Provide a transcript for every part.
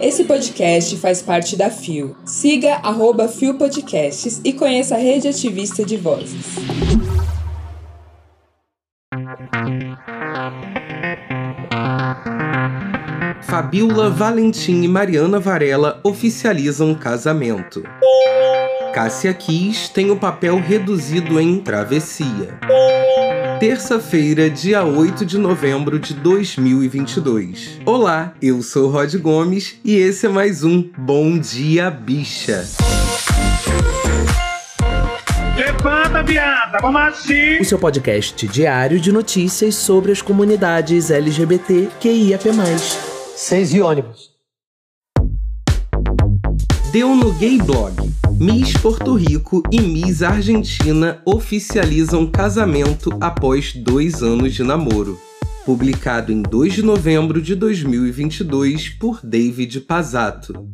Esse podcast faz parte da FIO. Siga arroba FIO Podcasts e conheça a rede ativista de vozes. Fabiola Valentim e Mariana Varela oficializam casamento. Cássia Kiss tem o papel reduzido em Travessia. Terça-feira, dia 8 de novembro de 2022. Olá, eu sou Rod Gomes e esse é mais um Bom Dia Bicha. Levanta, viada, vamos assim. O seu podcast diário de notícias sobre as comunidades LGBT QIAP+. Seis e ônibus. Deu no Gay Blog. Miss Porto Rico e Miss Argentina oficializam casamento após dois anos de namoro. Publicado em 2 de novembro de 2022 por David Pazato.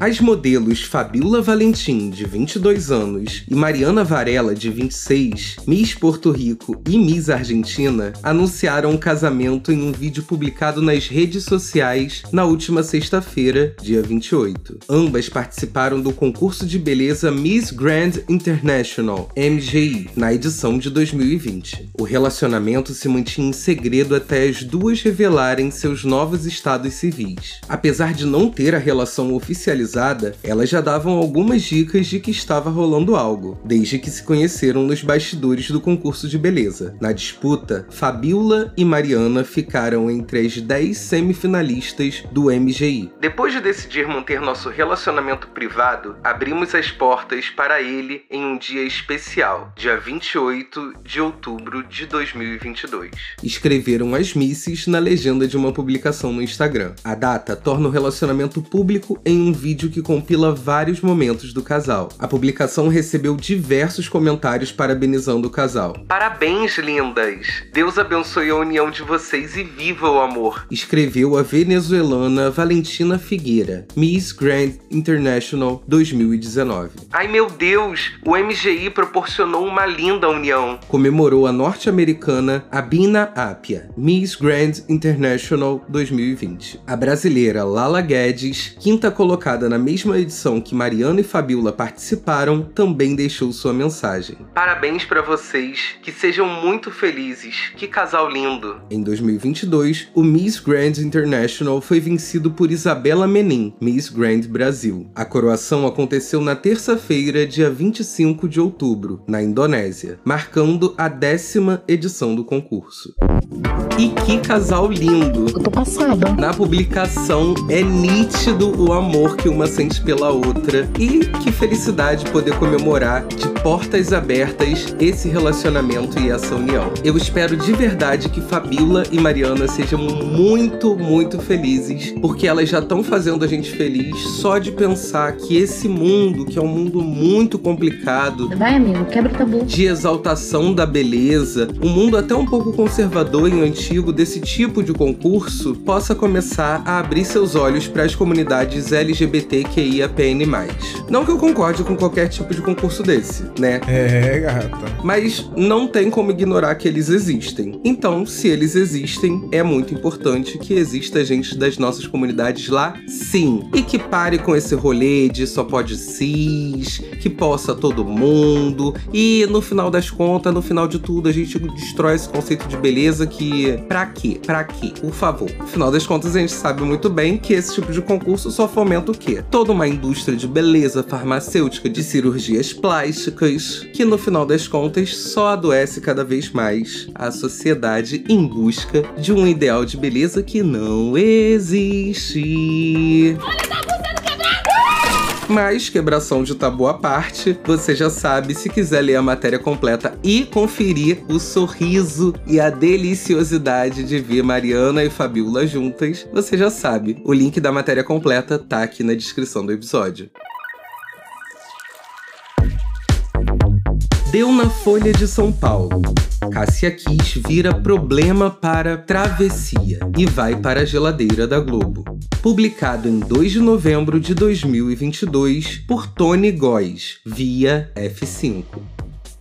As modelos Fabiola Valentim, de 22 anos, e Mariana Varela, de 26, Miss Porto Rico e Miss Argentina, anunciaram o casamento em um vídeo publicado nas redes sociais na última sexta-feira, dia 28. Ambas participaram do concurso de beleza Miss Grand International, MGI, na edição de 2020. O relacionamento se mantinha em segredo até as duas revelarem seus novos estados civis. Apesar de não ter a relação oficializada, elas já davam algumas dicas de que estava rolando algo, desde que se conheceram nos bastidores do concurso de beleza. Na disputa, Fabiola e Mariana ficaram entre as 10 semifinalistas do MGI. Depois de decidir manter nosso relacionamento privado, abrimos as portas para ele em um dia especial, dia 28 de outubro de 2022. Escreveram as misses na legenda de uma publicação no Instagram. A data torna o relacionamento público em um vídeo vídeo que compila vários momentos do casal. A publicação recebeu diversos comentários parabenizando o casal. Parabéns, lindas! Deus abençoe a união de vocês e viva o amor! Escreveu a venezuelana Valentina Figueira, Miss Grand International 2019. Ai meu Deus! O MGI proporcionou uma linda união! Comemorou a norte-americana Abina Apia, Miss Grand International 2020. A brasileira Lala Guedes, quinta colocada na mesma edição que Mariana e Fabiola participaram, também deixou sua mensagem. Parabéns para vocês, que sejam muito felizes. Que casal lindo. Em 2022, o Miss Grand International foi vencido por Isabela Menin, Miss Grand Brasil. A coroação aconteceu na terça-feira, dia 25 de outubro, na Indonésia, marcando a décima edição do concurso. E que casal lindo! Eu tô passada. Na publicação é nítido o amor que uma sente pela outra. E que felicidade poder comemorar de portas abertas esse relacionamento e essa união. Eu espero de verdade que Fabiola e Mariana sejam muito, muito felizes, porque elas já estão fazendo a gente feliz só de pensar que esse mundo, que é um mundo muito complicado, Vai, amigo, quebra o tabu. de exaltação da beleza, um mundo até um pouco conservador e antigo desse tipo de concurso, possa começar a abrir seus olhos para as comunidades LGBTQIAPN+. Não que eu concorde com qualquer tipo de concurso desse, né? É, gata. Mas não tem como ignorar que eles existem. Então, se eles existem, é muito importante que exista gente das nossas comunidades lá, sim. E que pare com esse rolê de só pode cis, que possa todo mundo. E no final das contas, no final de tudo, a gente destrói esse conceito de beleza que. Pra quê? Pra quê? Por favor. No final das contas, a gente sabe muito bem que esse tipo de concurso só fomenta o quê? Toda uma indústria de beleza farmacêutica, de cirurgias plásticas, que no final das contas só adoece cada vez mais a sociedade em busca de um ideal de beleza que não existe. Mas, quebração de tabu à parte, você já sabe, se quiser ler a matéria completa e conferir o sorriso e a deliciosidade de ver Mariana e Fabiola juntas, você já sabe. O link da matéria completa tá aqui na descrição do episódio. Deu na Folha de São Paulo. Cássia Kiss vira problema para Travessia e vai para a geladeira da Globo. Publicado em 2 de novembro de 2022 por Tony Góes, via F5.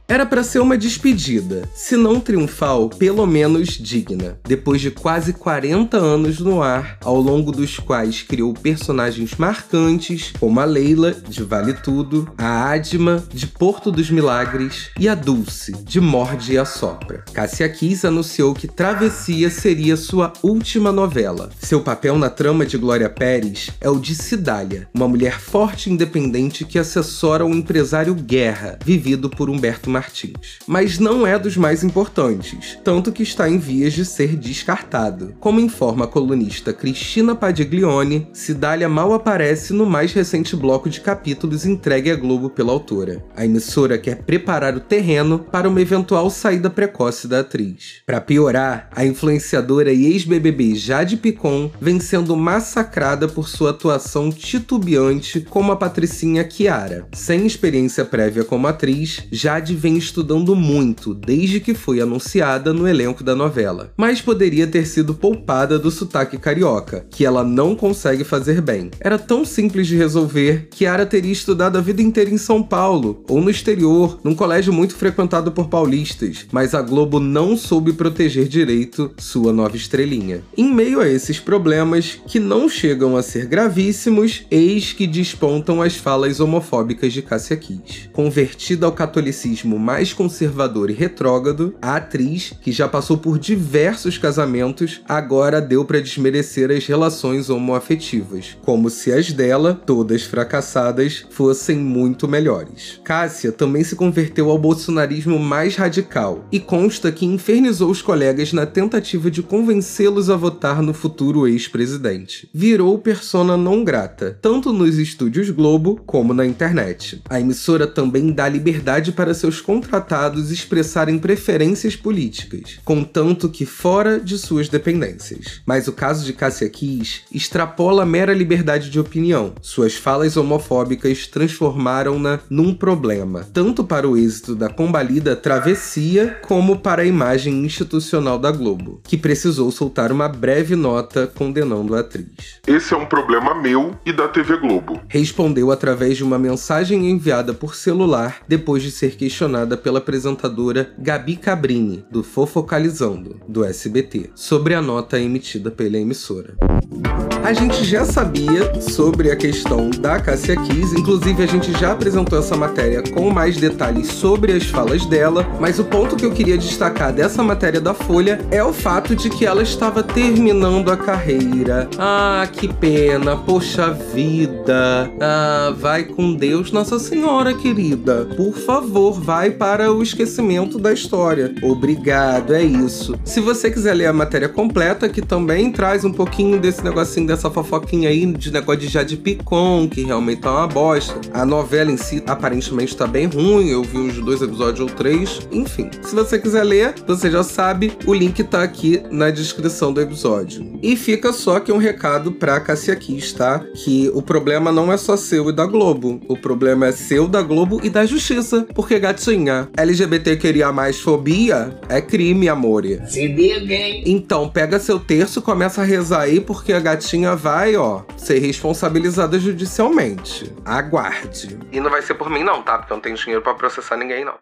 Era para ser uma despedida, se não triunfal, pelo menos digna. Depois de quase 40 anos no ar, ao longo dos quais criou personagens marcantes, como a Leila, de Vale Tudo, a Adma, de Porto dos Milagres, e a Dulce, de Morde e Assopra. Cássia Kiss anunciou que Travessia seria sua última novela. Seu papel na trama de Glória Pérez é o de Cidália, uma mulher forte e independente que assessora o empresário Guerra, vivido por Humberto Martins. Mas não é dos mais importantes, tanto que está em vias de ser descartado. Como informa a colunista Cristina Padiglione, Cidália mal aparece no mais recente bloco de capítulos entregue à Globo pela autora. A emissora quer preparar o terreno para uma eventual saída precoce da atriz. Para piorar, a influenciadora e ex-BBB Jade Picon vem sendo massacrada por sua atuação titubeante como a patricinha Kiara. Sem experiência prévia como atriz, Jade vem estudando muito desde que foi anunciada no elenco da novela, mas poderia ter sido poupada do sotaque carioca, que ela não consegue fazer bem. Era tão simples de resolver que Ara teria estudado a vida inteira em São Paulo ou no exterior, num colégio muito frequentado por paulistas, mas a Globo não soube proteger direito sua nova estrelinha. Em meio a esses problemas, que não chegam a ser gravíssimos, eis que despontam as falas homofóbicas de Cássia Kiss. Convertida ao catolicismo mais conservador e retrógrado, a atriz, que já passou por diversos casamentos, agora deu para desmerecer as relações homoafetivas, como se as dela, todas fracassadas, fossem muito melhores. Cássia também se converteu ao bolsonarismo mais radical e consta que infernizou os colegas na tentativa de convencê-los a votar no futuro ex-presidente. Virou persona não grata, tanto nos estúdios Globo como na internet. A emissora também dá liberdade para seus contratados expressarem preferências políticas, contanto que fora de suas dependências. Mas o caso de Cássia Kiss extrapola a mera liberdade de opinião. Suas falas homofóbicas transformaram-na num problema, tanto para o êxito da combalida Travessia, como para a imagem institucional da Globo, que precisou soltar uma breve nota condenando a atriz. Esse é um problema meu e da TV Globo. Respondeu através de uma mensagem enviada por celular depois de ser questionado pela apresentadora Gabi Cabrini, do Fofocalizando, do SBT, sobre a nota emitida pela emissora. A gente já sabia sobre a questão da Cassia Kiss, inclusive a gente já apresentou essa matéria com mais detalhes sobre as falas dela, mas o ponto que eu queria destacar dessa matéria da Folha é o fato de que ela estava terminando a carreira. Ah, que pena, poxa vida. Ah, vai com Deus, Nossa Senhora querida. Por favor, vai para o esquecimento da história. Obrigado, é isso. Se você quiser ler a matéria completa, que também traz um pouquinho desse negocinho dessa fofoquinha aí de negócio de Jade Picon, que realmente tá uma bosta. A novela em si aparentemente tá bem ruim, eu vi uns dois episódios ou três. Enfim, se você quiser ler, você já sabe, o link tá aqui na descrição do episódio. E fica só aqui um recado pra Cassia Kiss, tá? Que o problema não é só seu e da Globo. O problema é seu, da Globo e da Justiça. Porque, gatinha, LGBT queria mais fobia é crime, amore. Se liga, hein? Então, pega seu terço, começa a rezar aí, porque a gatinha vai, ó, ser responsabilizada judicialmente. Aguarde. E não vai ser por mim, não, tá? Porque eu não tenho dinheiro para processar ninguém, não.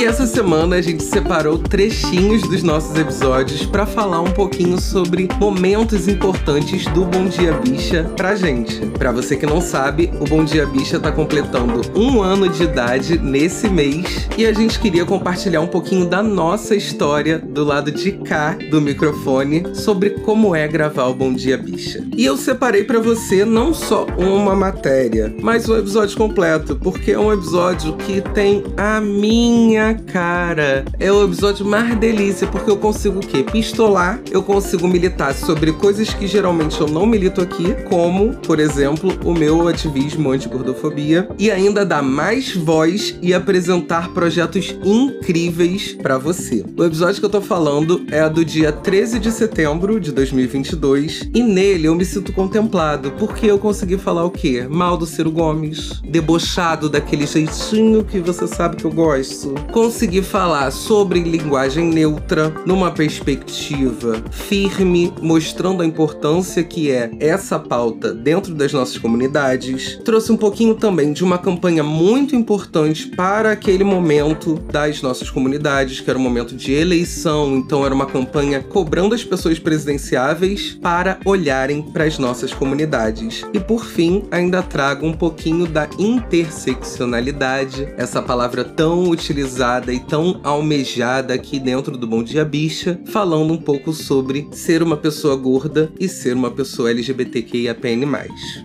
E essa semana a gente separou trechinhos dos nossos episódios para falar um pouquinho sobre momentos importantes do Bom Dia Bicha pra gente. Para você que não sabe, o Bom Dia Bicha tá completando um ano de idade nesse mês e a gente queria compartilhar um pouquinho da nossa história do lado de cá do microfone sobre como é gravar o Bom Dia Bicha. E eu separei para você não só uma matéria, mas um episódio completo, porque é um episódio que tem a minha cara. É o episódio mais delícia, porque eu consigo o quê? Pistolar, eu consigo militar sobre coisas que geralmente eu não milito aqui, como, por exemplo, o meu ativismo anti-gordofobia, e ainda dar mais voz e apresentar projetos incríveis para você. O episódio que eu tô falando é do dia 13 de setembro de 2022, e nele eu me sinto contemplado, porque eu consegui falar o quê? Mal do Ciro Gomes, debochado daquele jeitinho que você sabe que eu gosto conseguir falar sobre linguagem neutra, numa perspectiva firme, mostrando a importância que é essa pauta dentro das nossas comunidades. Trouxe um pouquinho também de uma campanha muito importante para aquele momento das nossas comunidades, que era um momento de eleição, então era uma campanha cobrando as pessoas presidenciáveis para olharem para as nossas comunidades. E por fim, ainda trago um pouquinho da interseccionalidade, essa palavra tão utilizada e tão almejada aqui dentro do Bom Dia Bicha, falando um pouco sobre ser uma pessoa gorda e ser uma pessoa LGBTQIAPN+.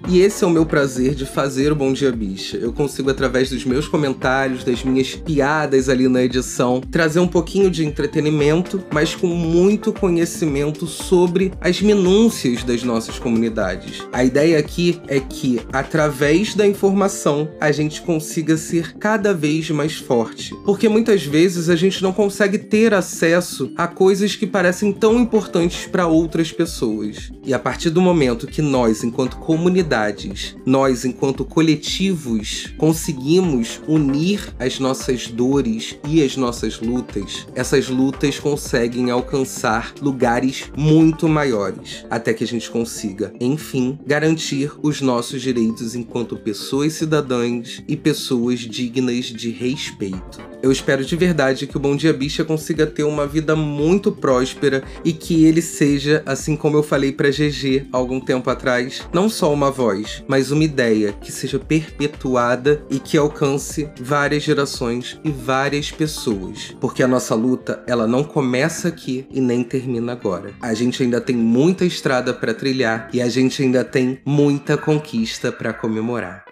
E esse é o meu prazer de fazer o Bom Dia Bicha. Eu consigo, através dos meus comentários, das minhas piadas ali na edição, trazer um pouquinho de entretenimento, mas com muito conhecimento sobre as minúcias das nossas comunidades. A ideia aqui é que, através da informação, a gente consiga ser cada vez mais forte. Porque muitas vezes a gente não consegue ter acesso a coisas que parecem tão importantes para outras pessoas. E a partir do momento que nós, enquanto comunidades, nós, enquanto coletivos, conseguimos unir as nossas dores e as nossas lutas, essas lutas conseguem alcançar lugares muito maiores, até que a gente consiga, enfim, garantir os nossos direitos enquanto pessoas cidadãs e pessoas dignas de respeito. Eu espero de verdade que o Bom Dia Bicha consiga ter uma vida muito próspera e que ele seja, assim como eu falei para GG algum tempo atrás, não só uma voz, mas uma ideia que seja perpetuada e que alcance várias gerações e várias pessoas. Porque a nossa luta, ela não começa aqui e nem termina agora. A gente ainda tem muita estrada para trilhar e a gente ainda tem muita conquista para comemorar.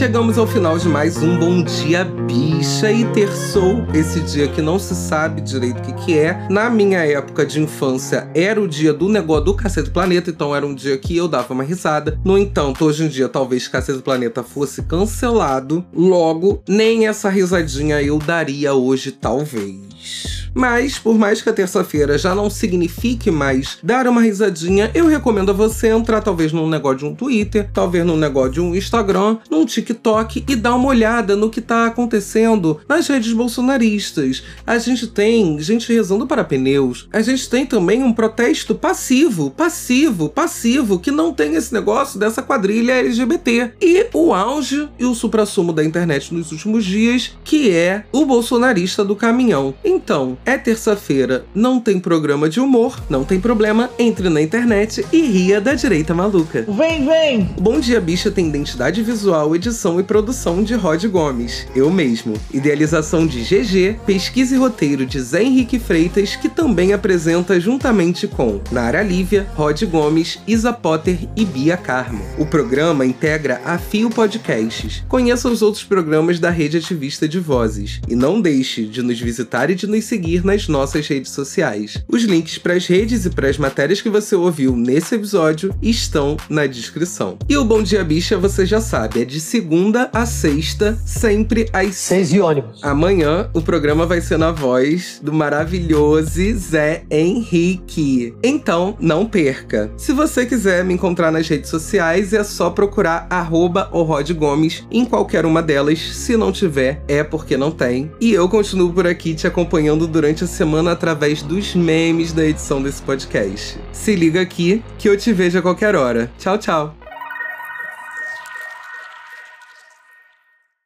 Chegamos ao final de mais um Bom Dia Bicha e terçou esse dia que não se sabe direito o que, que é. Na minha época de infância era o dia do negócio do Cacete Planeta, então era um dia que eu dava uma risada. No entanto, hoje em dia talvez Cacete Planeta fosse cancelado, logo nem essa risadinha eu daria hoje, talvez. Mas, por mais que a terça-feira já não signifique mais dar uma risadinha, eu recomendo a você entrar talvez num negócio de um Twitter, talvez num negócio de um Instagram, num TikTok e dar uma olhada no que tá acontecendo nas redes bolsonaristas. A gente tem gente rezando para pneus, a gente tem também um protesto passivo, passivo, passivo, que não tem esse negócio dessa quadrilha LGBT. E o auge e o suprassumo da internet nos últimos dias, que é o bolsonarista do caminhão. Então, é terça-feira, não tem programa de humor, não tem problema, entre na internet e ria da direita maluca. Vem, vem! Bom Dia Bicha tem identidade visual, edição e produção de Rod Gomes, eu mesmo. Idealização de GG, pesquisa e roteiro de Zé Henrique Freitas, que também apresenta juntamente com Nara Lívia, Rod Gomes, Isa Potter e Bia Carmo. O programa integra a Fio Podcasts. Conheça os outros programas da rede ativista de vozes. E não deixe de nos visitar e de nos seguir nas nossas redes sociais. Os links para as redes e para as matérias que você ouviu nesse episódio estão na descrição. E o Bom Dia Bicha, você já sabe, é de segunda a sexta, sempre às Seis e ônibus. Amanhã o programa vai ser na voz do maravilhoso Zé Henrique. Então, não perca. Se você quiser me encontrar nas redes sociais, é só procurar arroba o Rod Gomes em qualquer uma delas. Se não tiver, é porque não tem. E eu continuo por aqui te acompanhando durante a semana através dos memes da edição desse podcast. Se liga aqui que eu te vejo a qualquer hora. Tchau, tchau.